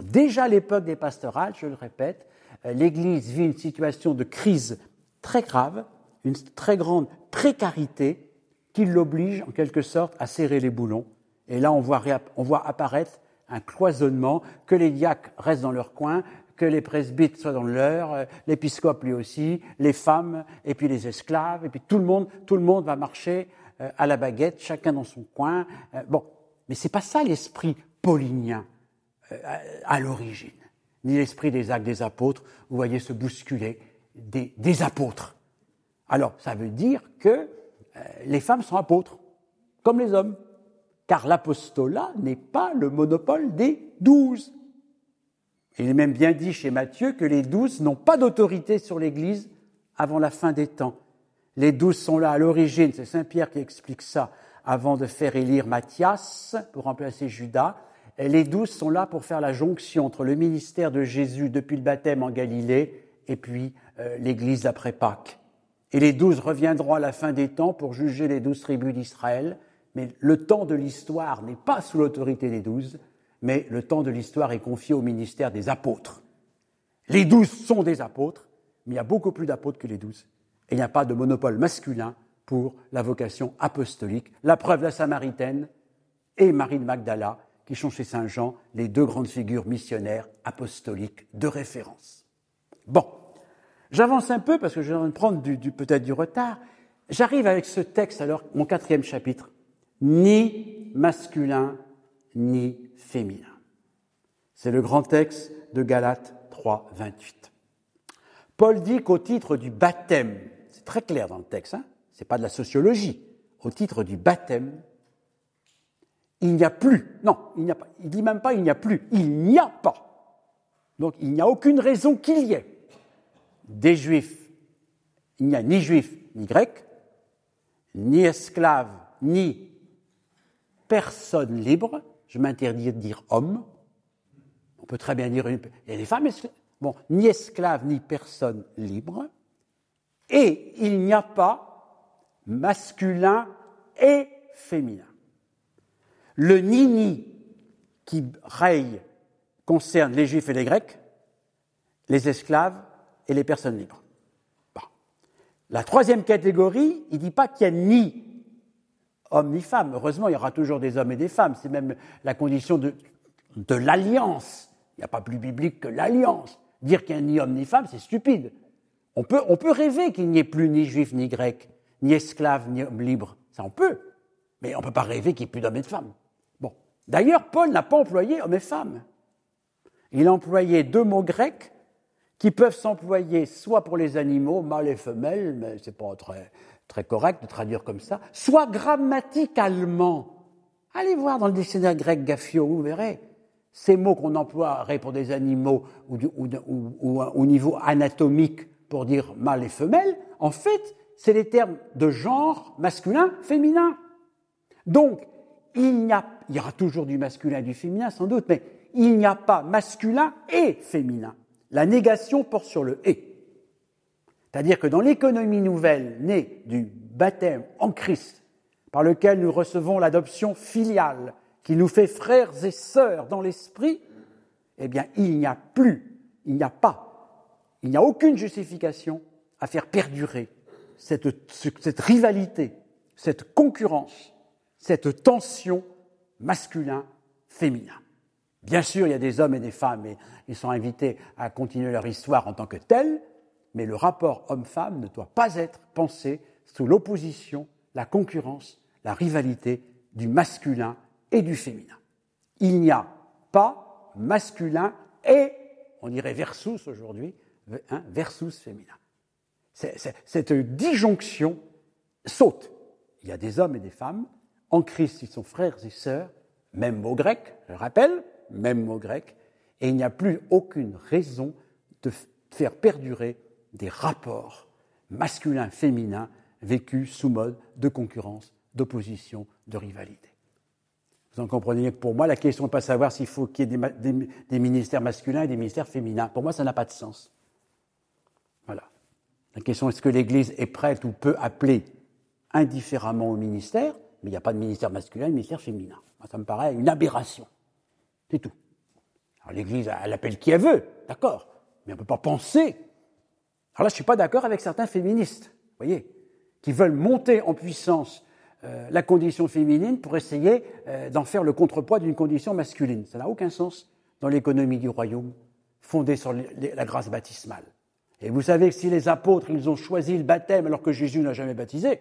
déjà à l'époque des pastorales, je le répète, euh, l'Église vit une situation de crise très grave, une très grande précarité qui l'oblige en quelque sorte à serrer les boulons. Et là, on voit, apparaître un cloisonnement, que les diacres restent dans leur coin, que les presbytes soient dans leur, euh, l'épiscope lui aussi, les femmes, et puis les esclaves, et puis tout le monde, tout le monde va marcher euh, à la baguette, chacun dans son coin. Bon, mais c'est pas ça l'esprit paulinien à l'origine, ni l'esprit des actes des apôtres. Vous voyez se bousculer des, des apôtres. Alors, ça veut dire que les femmes sont apôtres, comme les hommes, car l'apostolat n'est pas le monopole des douze. Il est même bien dit chez Matthieu que les douze n'ont pas d'autorité sur l'Église avant la fin des temps. Les douze sont là à l'origine, c'est Saint Pierre qui explique ça, avant de faire élire Matthias pour remplacer Judas. Les douze sont là pour faire la jonction entre le ministère de Jésus depuis le baptême en Galilée et puis euh, l'Église après Pâques. Et les douze reviendront à la fin des temps pour juger les douze tribus d'Israël, mais le temps de l'histoire n'est pas sous l'autorité des douze, mais le temps de l'histoire est confié au ministère des apôtres. Les douze sont des apôtres, mais il y a beaucoup plus d'apôtres que les douze. Et il n'y a pas de monopole masculin pour la vocation apostolique. La preuve, la Samaritaine et Marie de Magdala, qui sont chez Saint Jean les deux grandes figures missionnaires apostoliques de référence. Bon, j'avance un peu parce que je vais prendre du, peut-être du retard. J'arrive avec ce texte, alors, mon quatrième chapitre. Ni masculin, ni féminin. C'est le grand texte de Galates 3, 28. Paul dit qu'au titre du baptême, c'est très clair dans le texte, hein, ce n'est pas de la sociologie, au titre du baptême, il n'y a plus, non, il n'y a pas, il dit même pas il n'y a plus, il n'y a pas. Donc il n'y a aucune raison qu'il y ait des juifs. Il n'y a ni juifs ni grecs, ni esclaves, ni personnes libres, je m'interdis de dire homme. On peut très bien dire il y a des femmes bon, ni esclaves ni personnes libres. Et il n'y a pas masculin et féminin. Le nini qui raye concerne les juifs et les grecs, les esclaves et les personnes libres. La troisième catégorie, il ne dit pas qu'il y a ni homme ni femme. Heureusement, il y aura toujours des hommes et des femmes. C'est même la condition de, de l'alliance. Il n'y a pas plus biblique que l'alliance. Dire qu'il n'y a ni homme ni femme, c'est stupide. On peut, on peut rêver qu'il n'y ait plus ni juif ni grec, ni esclave ni homme libre. Ça, on peut. Mais on ne peut pas rêver qu'il n'y ait plus d'hommes et de femmes. D'ailleurs, Paul n'a pas employé homme et femme. Il a employé deux mots grecs qui peuvent s'employer soit pour les animaux, mâle et femelle, mais c'est pas très, très correct de traduire comme ça, soit grammaticalement. Allez voir dans le dictionnaire grec Gaffio, vous verrez. Ces mots qu'on emploierait pour des animaux ou, au niveau anatomique pour dire mâle et femelle, en fait, c'est les termes de genre masculin, féminin. Donc, il, y a, il y aura toujours du masculin et du féminin sans doute, mais il n'y a pas masculin et féminin. La négation porte sur le et. C'est-à-dire que dans l'économie nouvelle née du baptême en Christ, par lequel nous recevons l'adoption filiale, qui nous fait frères et sœurs dans l'esprit, eh bien, il n'y a plus, il n'y a pas, il n'y a aucune justification à faire perdurer cette rivalité, cette concurrence, cette tension masculin-féminin. Bien sûr, il y a des hommes et des femmes, et ils sont invités à continuer leur histoire en tant que tels, mais le rapport homme-femme ne doit pas être pensé sous l'opposition, la concurrence, la rivalité du masculin et du féminin. Il n'y a pas masculin et, on dirait versus aujourd'hui, hein, versus féminin. cette disjonction saute. Il y a des hommes et des femmes, en Christ ils sont frères et sœurs, même mot grec, je rappelle, même mot grec, et il n'y a plus aucune raison de faire perdurer des rapports masculins-féminins vécus sous mode de concurrence, d'opposition, de rivalité. Vous en comprenez que pour moi, la question n'est pas de savoir s'il faut qu'il y ait des, ministères masculins et des ministères féminins. Pour moi, ça n'a pas de sens. Voilà. La question est-ce que l'Église est prête ou peut appeler indifféremment au ministère, mais il n'y a pas de ministère masculin et de ministère féminin. Ça me paraît une aberration. C'est tout. Alors l'Église, elle appelle qui elle veut, d'accord, mais on ne peut pas penser. Alors là, je ne suis pas d'accord avec certains féministes, vous voyez, qui veulent monter en puissance euh, la condition féminine pour essayer euh, d'en faire le contrepoids d'une condition masculine. Ça n'a aucun sens dans l'économie du royaume fondée sur la grâce baptismale. Et vous savez que si les apôtres, ils ont choisi le baptême alors que Jésus n'a jamais baptisé,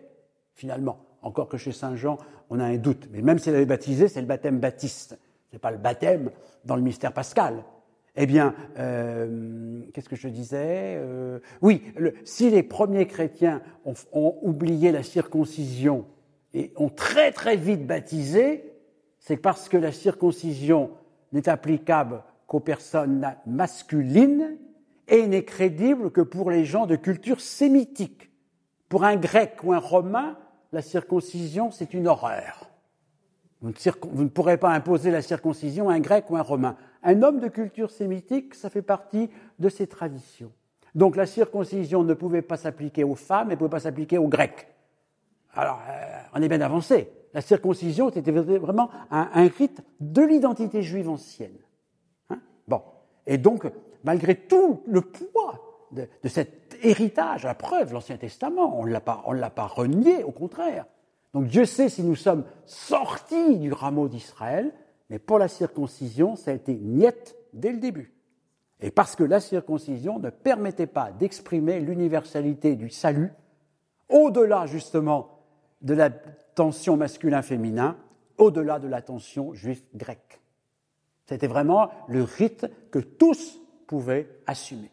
finalement, encore que chez Saint Jean, on a un doute, mais même s'il avait baptisé, c'est le baptême baptiste, ce n'est pas le baptême dans le mystère pascal. Eh bien, euh, qu'est-ce que je disais Oui, si les premiers chrétiens ont oublié la circoncision et ont très très vite baptisé, c'est parce que la circoncision n'est applicable qu'aux personnes masculines et n'est crédible que pour les gens de culture sémitique. Pour un grec ou un romain, la circoncision, c'est une horreur. Vous ne, pourrez pas imposer la circoncision à un grec ou un romain. Un homme de culture sémitique, ça fait partie de ses traditions. Donc la circoncision ne pouvait pas s'appliquer aux femmes et ne pouvait pas s'appliquer aux grecs. Alors, euh, on est bien avancé. La circoncision, c'était vraiment un, rite de l'identité juive ancienne. Hein? Bon. Et donc, malgré tout le poids de, cet héritage, la preuve, l'Ancien Testament, on ne l'a pas renié, au contraire. Donc Dieu sait si nous sommes sortis du rameau d'Israël, mais pour la circoncision, ça a été niette dès le début. Et parce que la circoncision ne permettait pas d'exprimer l'universalité du salut, au-delà justement de la tension masculin-féminin au-delà de la tension juif-grecque. C'était vraiment le rite que tous pouvaient assumer.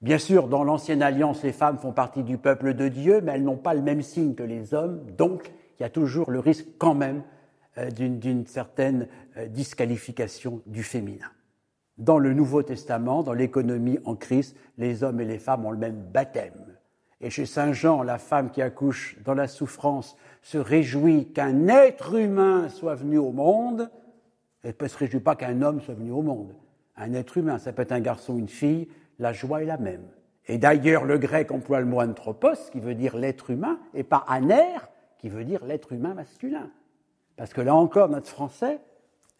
Bien sûr, dans l'Ancienne Alliance, les femmes font partie du peuple de Dieu, mais elles n'ont pas le même signe que les hommes, donc il y a toujours le risque quand même euh, d'une certaine euh, disqualification du féminin. Dans le Nouveau Testament, dans l'économie en Christ, les hommes et les femmes ont le même baptême. Et chez Saint Jean, la femme qui accouche dans la souffrance se réjouit qu'un être humain soit venu au monde. Elle ne se réjouit pas qu'un homme soit venu au monde. Un être humain, ça peut être un garçon ou une fille, la joie est la même. Et d'ailleurs, le grec emploie le mot anthropos, qui veut dire l'être humain, et pas aner, qui veut dire l'être humain masculin. Parce que là encore, notre français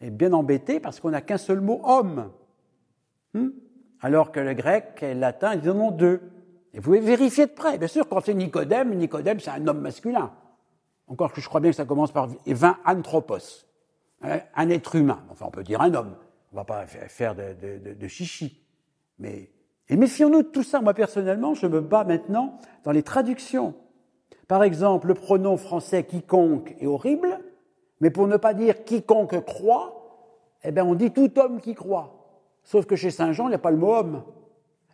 est bien embêté parce qu'on n'a qu'un seul mot homme. Hmm? Alors que le grec et le latin, ils en ont deux. Et vous pouvez vérifier de près. Bien sûr, quand c'est Nicodème, Nicodème, c'est un homme masculin. Encore que je crois bien que ça commence par 20 anthropos, un être humain. Enfin, on peut dire un homme. On ne va pas faire de, chichi. Mais, et méfions-nous de tout ça. Moi, personnellement, je me bats maintenant dans les traductions. Par exemple, le pronom français quiconque est horrible, mais pour ne pas dire quiconque croit, eh bien, on dit tout homme qui croit. Sauf que chez Saint Jean, il n'y a pas le mot homme.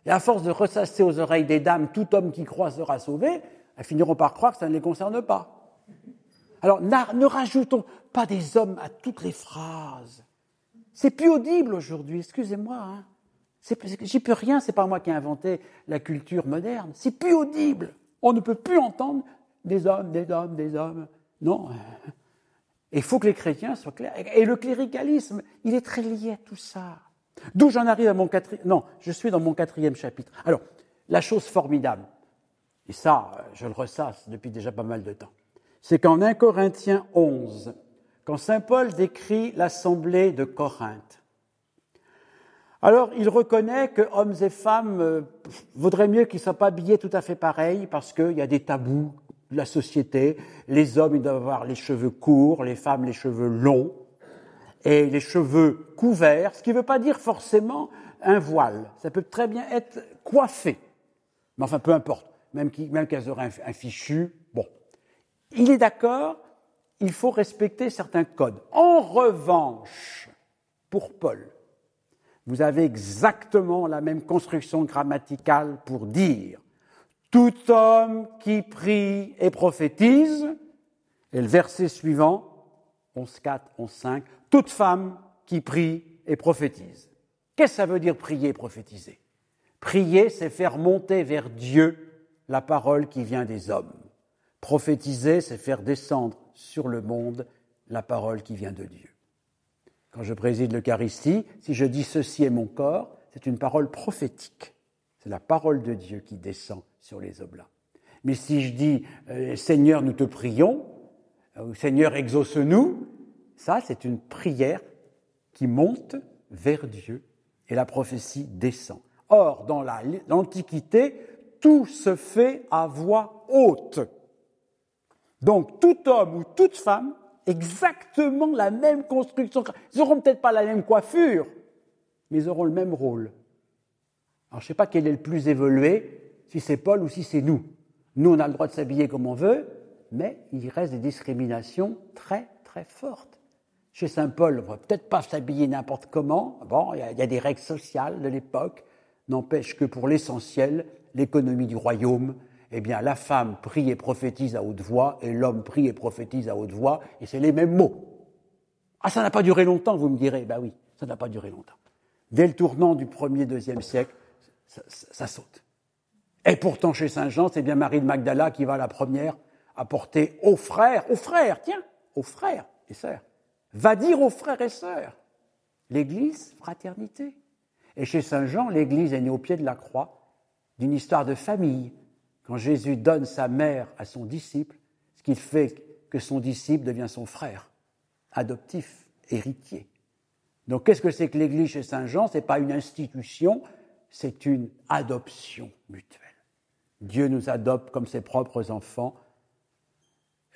Et à force de ressasser aux oreilles des dames tout homme qui croit sera sauvé, elles finiront par croire que ça ne les concerne pas. Alors ne rajoutons pas des hommes à toutes les phrases. C'est plus audible aujourd'hui, excusez-moi. Hein. J'y peux rien, c'est pas moi qui ai inventé la culture moderne. C'est plus audible. On ne peut plus entendre des hommes, des hommes, des hommes. Non. Il faut que les chrétiens soient clairs. Et le cléricalisme, il est très lié à tout ça. D'où j'en arrive à mon quatrième. Non, je suis dans mon quatrième chapitre. Alors, la chose formidable, et ça, je le ressasse depuis déjà pas mal de temps, c'est qu'en 1 Corinthiens 11, quand saint Paul décrit l'assemblée de Corinthe, alors il reconnaît que hommes et femmes euh, vaudrait mieux qu'ils ne soient pas habillés tout à fait pareils parce qu'il y a des tabous de la société. Les hommes, ils doivent avoir les cheveux courts, les femmes les cheveux longs et les cheveux couverts, ce qui ne veut pas dire forcément un voile. Ça peut très bien être coiffé. Mais enfin, peu importe. Même qu'elles auraient un, fichu, bon. Il est d'accord, il faut respecter certains codes. En revanche, pour Paul, vous avez exactement la même construction grammaticale pour dire tout homme qui prie et prophétise, et le verset suivant, 11.4, 11.5, toute femme qui prie et prophétise. Qu'est-ce que ça veut dire prier et prophétiser? Prier, c'est faire monter vers Dieu la parole qui vient des hommes. Prophétiser, c'est faire descendre sur le monde la parole qui vient de Dieu. Quand je préside l'Eucharistie, si je dis ceci est mon corps, c'est une parole prophétique. C'est la parole de Dieu qui descend sur les oblats. Mais si je dis euh, Seigneur, nous te prions, ou Seigneur, exauce-nous, ça, c'est une prière qui monte vers Dieu et la prophétie descend. Or, dans l'Antiquité, tout se fait à voix haute. Donc, tout homme ou toute femme, exactement la même construction. Ils n'auront peut-être pas la même coiffure, mais ils auront le même rôle. Alors, je ne sais pas quel est le plus évolué, si c'est Paul ou si c'est nous. Nous, on a le droit de s'habiller comme on veut, mais il reste des discriminations très, très fortes. Chez Saint Paul, on ne va peut-être pas s'habiller n'importe comment. Bon, il y, a des règles sociales de l'époque. N'empêche que pour l'essentiel, l'économie du royaume, eh bien, la femme prie et prophétise à haute voix et l'homme prie et prophétise à haute voix, et c'est les mêmes mots. Ah, ça n'a pas duré longtemps, vous me direz. Ben oui, ça n'a pas duré longtemps. Dès le tournant du 1er, 2e siècle, ça, ça saute. Et pourtant, chez Saint Jean, c'est bien Marie de Magdala qui va la première apporter aux frères, aux frères, tiens, aux frères et sœurs, va dire aux frères et sœurs, l'Église, fraternité. Et chez Saint Jean, l'Église est née au pied de la croix d'une histoire de famille. Quand Jésus donne sa mère à son disciple, ce qui fait que son disciple devient son frère, adoptif, héritier. Donc qu'est-ce que c'est que l'Église chez Saint Jean? Ce n'est pas une institution, c'est une adoption mutuelle. Dieu nous adopte comme ses propres enfants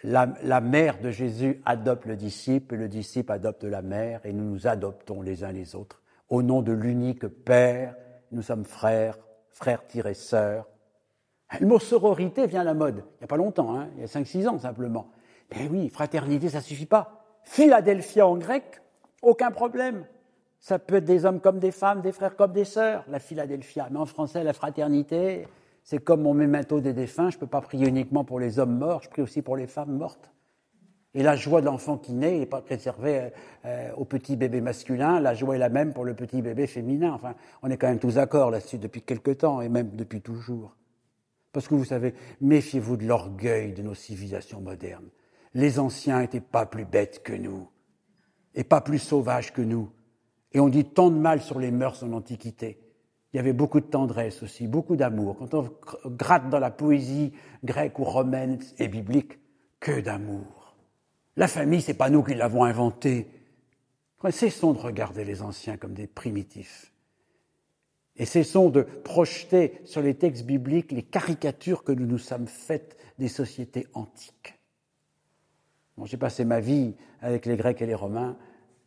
la, mère de Jésus adopte le disciple, le disciple adopte la mère, et nous nous adoptons les uns les autres. Au nom de l'unique Père, nous sommes frères, frères-sœurs. Le mot sororité vient à la mode. Il n'y a pas longtemps, hein, il y a 5-6 ans simplement. Mais oui, fraternité, ça suffit pas. Philadelphia en grec, aucun problème. Ça peut être des hommes comme des femmes, des frères comme des sœurs, la Philadelphia. Mais en français, la fraternité, c'est comme mon mémento des défunts, je ne peux pas prier uniquement pour les hommes morts, je prie aussi pour les femmes mortes. Et la joie de l'enfant qui naît n'est pas réservée euh, au petit bébé masculin, la joie est la même pour le petit bébé féminin. Enfin, on est quand même tous d'accord là-dessus depuis quelque temps et même depuis toujours. Parce que vous savez, méfiez-vous de l'orgueil de nos civilisations modernes. Les anciens n'étaient pas plus bêtes que nous et pas plus sauvages que nous. Et on dit tant de mal sur les mœurs en Antiquité. Il y avait beaucoup de tendresse aussi, beaucoup d'amour. Quand on gratte dans la poésie grecque ou romaine et biblique, que d'amour. La famille, c'est pas nous qui l'avons inventée. Cessons de regarder les anciens comme des primitifs. Et cessons de projeter sur les textes bibliques les caricatures que nous nous sommes faites des sociétés antiques. Bon, J'ai passé ma vie avec les Grecs et les Romains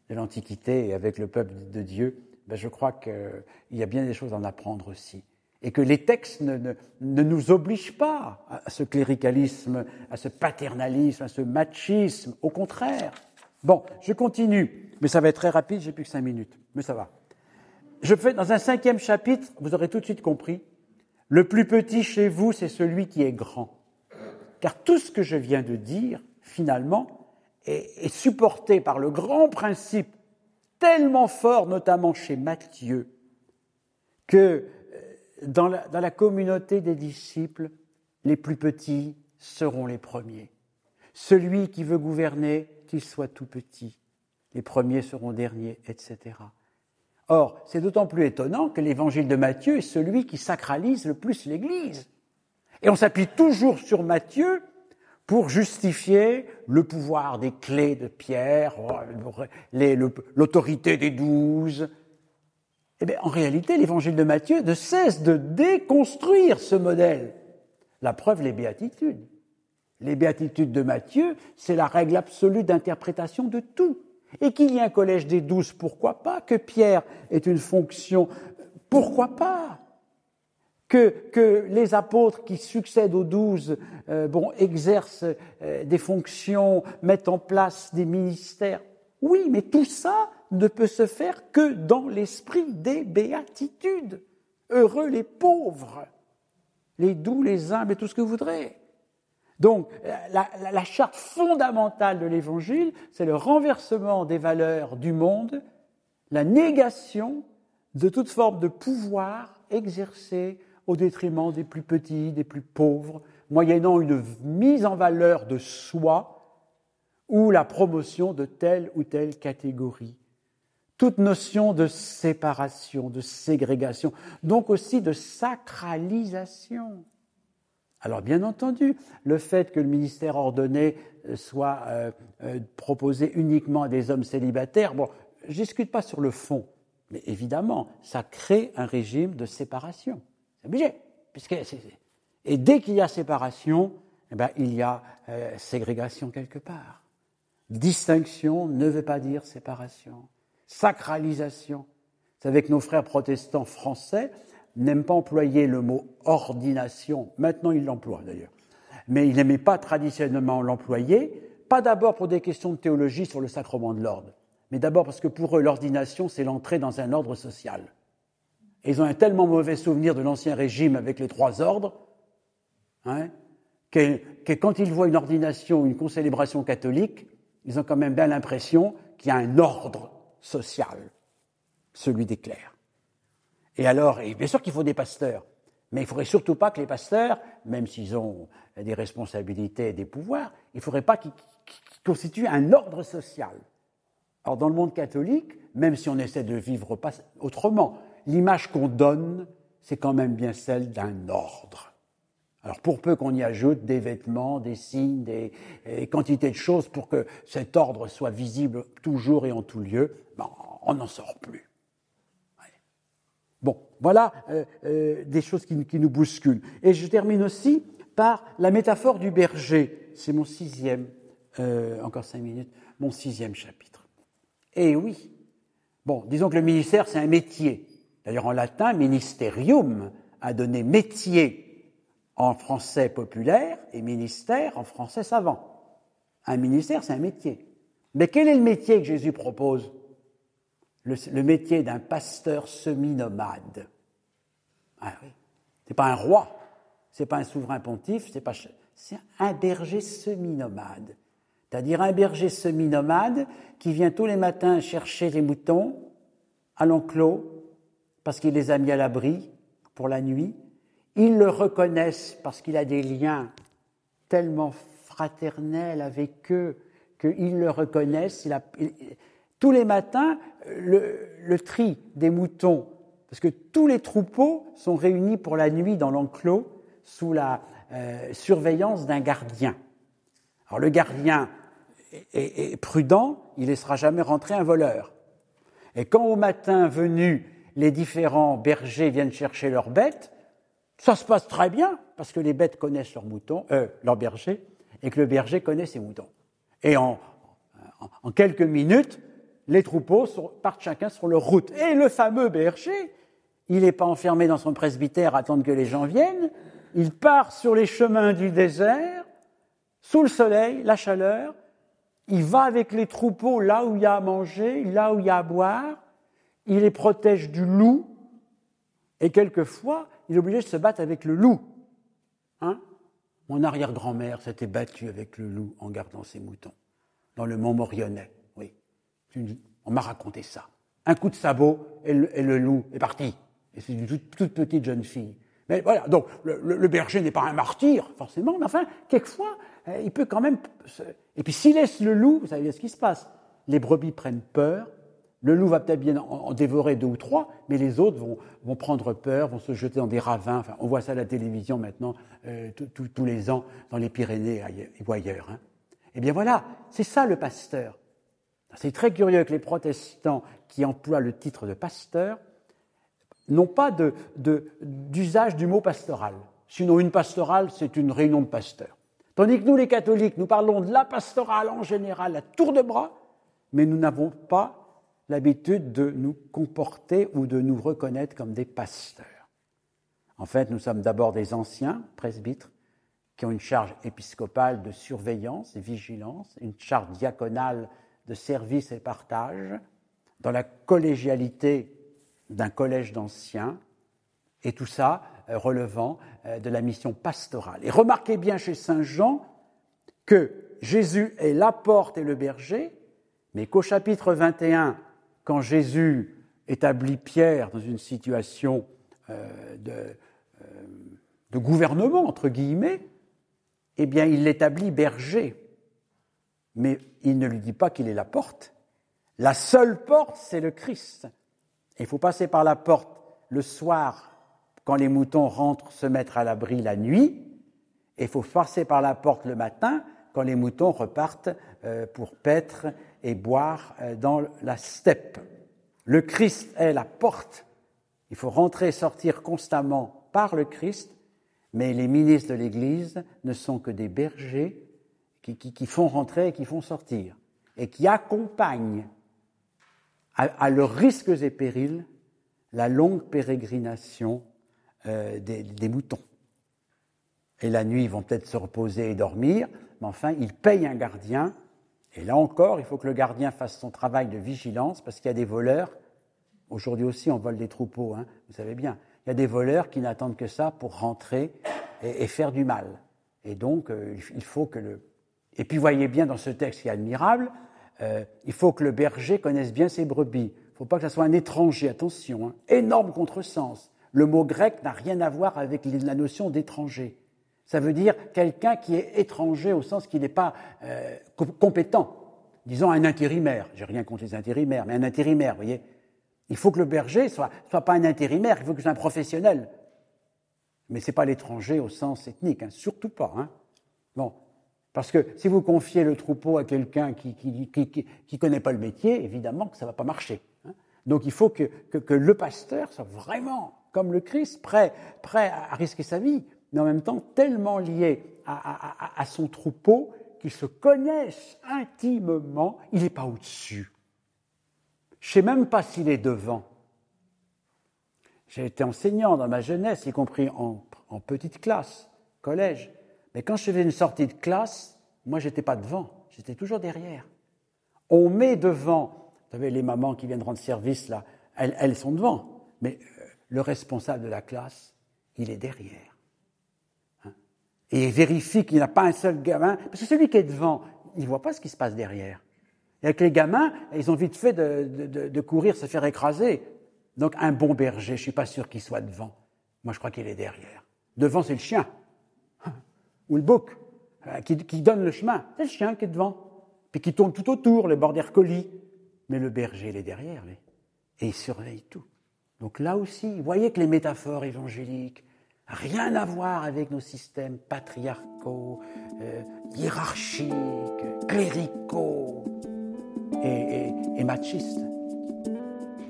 de l'Antiquité et avec le peuple de Dieu ben je crois qu'il y a bien des choses à en apprendre aussi. Et que les textes ne, ne, ne, nous obligent pas à ce cléricalisme, à ce paternalisme, à ce machisme. Au contraire. Bon, je continue, mais ça va être très rapide, j'ai plus que cinq minutes, mais ça va. Je fais dans un cinquième chapitre, vous aurez tout de suite compris, le plus petit chez vous, c'est celui qui est grand. Car tout ce que je viens de dire, finalement, est, supporté par le grand principe tellement fort, notamment chez Matthieu, que euh, dans la communauté des disciples, les plus petits seront les premiers. Celui qui veut gouverner, qu'il soit tout petit. Les premiers seront derniers, etc. Or, c'est d'autant plus étonnant que l'évangile de Matthieu est celui qui sacralise le plus l'Église. Et on s'appuie toujours sur Matthieu pour justifier le pouvoir des clés de Pierre, l'autorité des douze. Eh bien, en réalité, l'évangile de Matthieu ne cesse de déconstruire ce modèle. La preuve, les béatitudes. Les béatitudes de Matthieu, c'est la règle absolue d'interprétation de tout. Et qu'il y ait un collège des douze, pourquoi pas Que Pierre ait une fonction, pourquoi pas que, les apôtres qui succèdent aux douze euh, bon, exercent euh, des fonctions, mettent en place des ministères. Oui, mais tout ça ne peut se faire que dans l'esprit des béatitudes. Heureux les pauvres, les doux, les humbles et tout ce que vous voudrez. Donc, la, charte fondamentale de l'Évangile, c'est le renversement des valeurs du monde, la négation de toute forme de pouvoir exercé au détriment des plus petits, des plus pauvres, moyennant une mise en valeur de soi, ou la promotion de telle ou telle catégorie. Toute notion de séparation, de ségrégation, donc aussi de sacralisation. Alors bien entendu, le fait que le ministère ordonné euh, soit euh, euh, proposé uniquement à des hommes célibataires, bon, je discute pas sur le fond, mais évidemment, ça crée un régime de séparation. C'est obligé. Puisque et dès qu'il y a séparation, eh ben, il y a ségrégation quelque part. Distinction ne veut pas dire séparation. Sacralisation. Vous savez que nos frères protestants français n'aiment pas employer le mot ordination. Maintenant, ils l'emploient d'ailleurs. Mais ils n'aimaient pas traditionnellement l'employer, pas d'abord pour des questions de théologie sur le sacrement de l'ordre, mais d'abord parce que pour eux, l'ordination, c'est l'entrée dans un ordre social. Et ils ont un tellement mauvais souvenir de l'ancien régime avec les trois ordres, hein, que, que, quand ils voient une ordination une concélébration catholique, ils ont quand même bien l'impression qu'il y a un ordre social, celui des clercs. Et alors, et bien sûr qu'il faut des pasteurs, mais il ne faudrait surtout pas que les pasteurs, même s'ils ont des responsabilités et des pouvoirs, il ne faudrait pas qu'ils constituent un ordre social. Alors dans le monde catholique, même si on essaie de vivre autrement, l'image qu'on donne, c'est quand même bien celle d'un ordre. Alors pour peu qu'on y ajoute des vêtements, des signes, des, quantités de choses pour que cet ordre soit visible toujours et en tout lieu, ben, on n'en sort plus. Voilà euh, euh, des choses qui, nous bousculent. Et je termine aussi par la métaphore du berger. C'est mon sixième, euh, encore cinq minutes, mon sixième chapitre. Et oui, bon, disons que le ministère, c'est un métier. D'ailleurs, en latin, ministerium a donné métier en français populaire et ministère en français savant. Un ministère, c'est un métier. Mais quel est le métier que Jésus propose? Le, métier d'un pasteur semi-nomade. Ah oui. C'est pas un roi, c'est pas un souverain pontife, c'est pas, c'est un berger semi-nomade. C'est-à-dire un berger semi-nomade qui vient tous les matins chercher les moutons à l'enclos parce qu'il les a mis à l'abri pour la nuit. Ils le reconnaissent parce qu'il a des liens tellement fraternels avec eux qu'ils le reconnaissent. Tous les matins, le, tri des moutons, parce que tous les troupeaux sont réunis pour la nuit dans l'enclos sous la euh, surveillance d'un gardien. Alors le gardien est, prudent, il ne laissera jamais rentrer un voleur. Et quand au matin venu, les différents bergers viennent chercher leurs bêtes, ça se passe très bien, parce que les bêtes connaissent leurs moutons, euh, leurs bergers, et que le berger connaît ses moutons. Et en quelques minutes, les troupeaux partent chacun sur leur route. Et le fameux berger, il n'est pas enfermé dans son presbytère à attendre que les gens viennent, il part sur les chemins du désert, sous le soleil, la chaleur, il va avec les troupeaux là où il y a à manger, là où il y a à boire, il les protège du loup, et quelquefois, il est obligé de se battre avec le loup. Hein? Mon arrière-grand-mère s'était battue avec le loup en gardant ses moutons, dans le mont Morionnet. On m'a raconté ça. Un coup de sabot et le, loup est parti. Et c'est une toute, petite jeune fille. Mais voilà, donc le, berger n'est pas un martyr, forcément, mais enfin, quelquefois, euh, il peut quand même. Et puis s'il laisse le loup, vous savez ce qui se passe. Les brebis prennent peur, le loup va peut-être bien en, dévorer deux ou trois, mais les autres vont, prendre peur, vont se jeter dans des ravins. Enfin, on voit ça à la télévision maintenant, euh, tous les ans, dans les Pyrénées ou ailleurs. Hein. Eh bien voilà, c'est ça le pasteur. C'est très curieux que les protestants qui emploient le titre de pasteur n'ont pas d'usage du mot pastoral. Sinon, une pastorale, c'est une réunion de pasteurs. Tandis que nous, les catholiques, nous parlons de la pastorale en général à tour de bras, mais nous n'avons pas l'habitude de nous comporter ou de nous reconnaître comme des pasteurs. En fait, nous sommes d'abord des anciens presbytres qui ont une charge épiscopale de surveillance et vigilance, une charge diaconale de service et partage, dans la collégialité d'un collège d'anciens, et tout ça euh, relevant euh, de la mission pastorale. Et remarquez bien chez Saint Jean que Jésus est la porte et le berger, mais qu'au chapitre 21, quand Jésus établit Pierre dans une situation euh, de, de gouvernement, entre guillemets, eh bien, il l'établit berger. Mais il ne lui dit pas qu'il est la porte. La seule porte, c'est le Christ. Il faut passer par la porte le soir, quand les moutons rentrent se mettre à l'abri la nuit, il faut passer par la porte le matin, quand les moutons repartent euh, pour paître et boire euh, dans la steppe. Le Christ est la porte. Il faut rentrer et sortir constamment par le Christ, mais les ministres de l'Église ne sont que des bergers qui, font rentrer et qui font sortir, et qui accompagnent à, leurs risques et périls la longue pérégrination euh, des, moutons. Et la nuit, ils vont peut-être se reposer et dormir, mais enfin, ils payent un gardien. Et là encore, il faut que le gardien fasse son travail de vigilance, parce qu'il y a des voleurs. Aujourd'hui aussi, on vole des troupeaux, hein, vous savez bien. Il y a des voleurs qui n'attendent que ça pour rentrer et, faire du mal. Et donc, euh, il faut que le, et puis voyez bien dans ce texte qui est admirable, euh, il faut que le berger connaisse bien ses brebis. Il ne faut pas que ce soit un étranger, attention, hein. énorme contresens. Le mot grec n'a rien à voir avec la notion d'étranger. Ça veut dire quelqu'un qui est étranger au sens qu'il n'est pas euh, compétent. Disons un intérimaire. J'ai rien contre les intérimaires, mais un intérimaire, vous voyez. Il faut que le berger soit, soit pas un intérimaire, il faut que soit un professionnel. Mais ce n'est pas l'étranger au sens ethnique, hein, surtout pas. Hein. Bon, parce que si vous confiez le troupeau à quelqu'un qui ne qui, connaît pas le métier, évidemment que ça ne va pas marcher. Hein. Donc il faut que, que, le pasteur soit vraiment, comme le Christ, prêt, prêt à risquer sa vie, mais en même temps tellement lié à, à, à son troupeau qu'il se connaisse intimement, il n'est pas au-dessus. Je ne sais même pas s'il est devant. J'ai été enseignant dans ma jeunesse, y compris en, en petite classe, collège. Mais quand je faisais une sortie de classe, moi, j'étais pas devant, j'étais toujours derrière. On met devant, vous savez, les mamans qui viennent rendre service, là, elles, sont devant, mais euh, le responsable de la classe, il est derrière. Hein. Et il vérifie qu'il n'y a pas un seul gamin, parce que celui qui est devant, il ne voit pas ce qui se passe derrière. Et avec les gamins, ils ont vite fait de, de courir, se faire écraser. Donc un bon berger, je ne suis pas sûr qu'il soit devant. Moi, je crois qu'il est derrière. Devant, c'est le chien ou le bouc, euh, qui, donne le chemin. C'est le chien qui est devant, puis qui tourne tout autour, le bord colis. Mais le berger, il est derrière, et il surveille tout. Donc là aussi, vous voyez que les métaphores évangéliques, rien à voir avec nos systèmes patriarcaux, euh, hiérarchiques, cléricaux et machistes.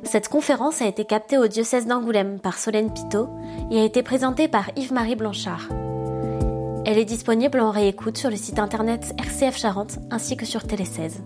Cette conférence a été captée au diocèse d'Angoulême par Solène Pitot et a été présentée par Yves-Marie Blanchard. Elle est disponible en réécoute sur le site internet RCF Charente ainsi que sur Télé 16.